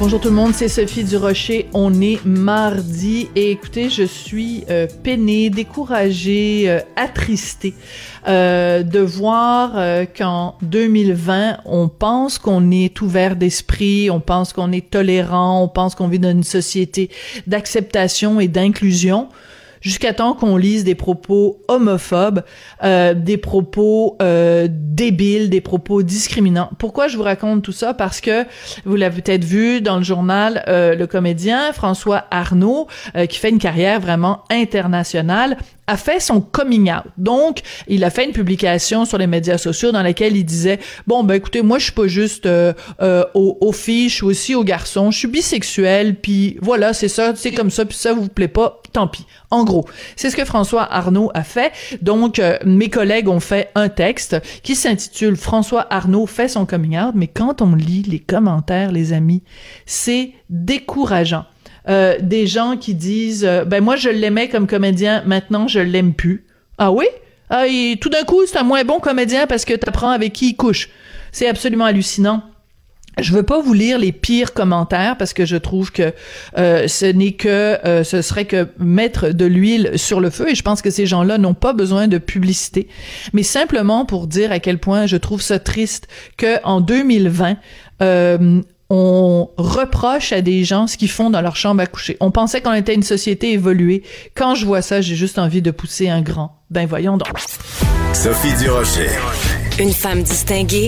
Bonjour tout le monde, c'est Sophie Durocher. On est mardi et écoutez, je suis euh, peinée, découragée, euh, attristée euh, de voir euh, qu'en 2020, on pense qu'on est ouvert d'esprit, on pense qu'on est tolérant, on pense qu'on vit dans une société d'acceptation et d'inclusion jusqu'à temps qu'on lise des propos homophobes, euh, des propos euh, débiles, des propos discriminants. Pourquoi je vous raconte tout ça? Parce que vous l'avez peut-être vu dans le journal, euh, le comédien François Arnaud, euh, qui fait une carrière vraiment internationale, a fait son coming out. Donc, il a fait une publication sur les médias sociaux dans laquelle il disait bon ben écoutez, moi je suis pas juste euh, euh, aux, aux, filles, je suis aussi aux garçons, je suis bisexuel, puis voilà, c'est ça, c'est comme ça, puis ça vous plaît pas, tant pis. En c'est ce que François Arnaud a fait. Donc, euh, mes collègues ont fait un texte qui s'intitule François Arnaud fait son coming out, mais quand on lit les commentaires, les amis, c'est décourageant. Euh, des gens qui disent euh, ben moi je l'aimais comme comédien, maintenant je l'aime plus. Ah oui? Ah, et tout d'un coup, c'est un moins bon comédien parce que t'apprends avec qui il couche. C'est absolument hallucinant. Je veux pas vous lire les pires commentaires parce que je trouve que euh, ce n'est que euh, ce serait que mettre de l'huile sur le feu et je pense que ces gens-là n'ont pas besoin de publicité, mais simplement pour dire à quel point je trouve ça triste que en 2020 euh, on reproche à des gens ce qu'ils font dans leur chambre à coucher. On pensait qu'on était une société évoluée. Quand je vois ça, j'ai juste envie de pousser un grand. Ben voyons donc. Sophie Durocher. Une femme distinguée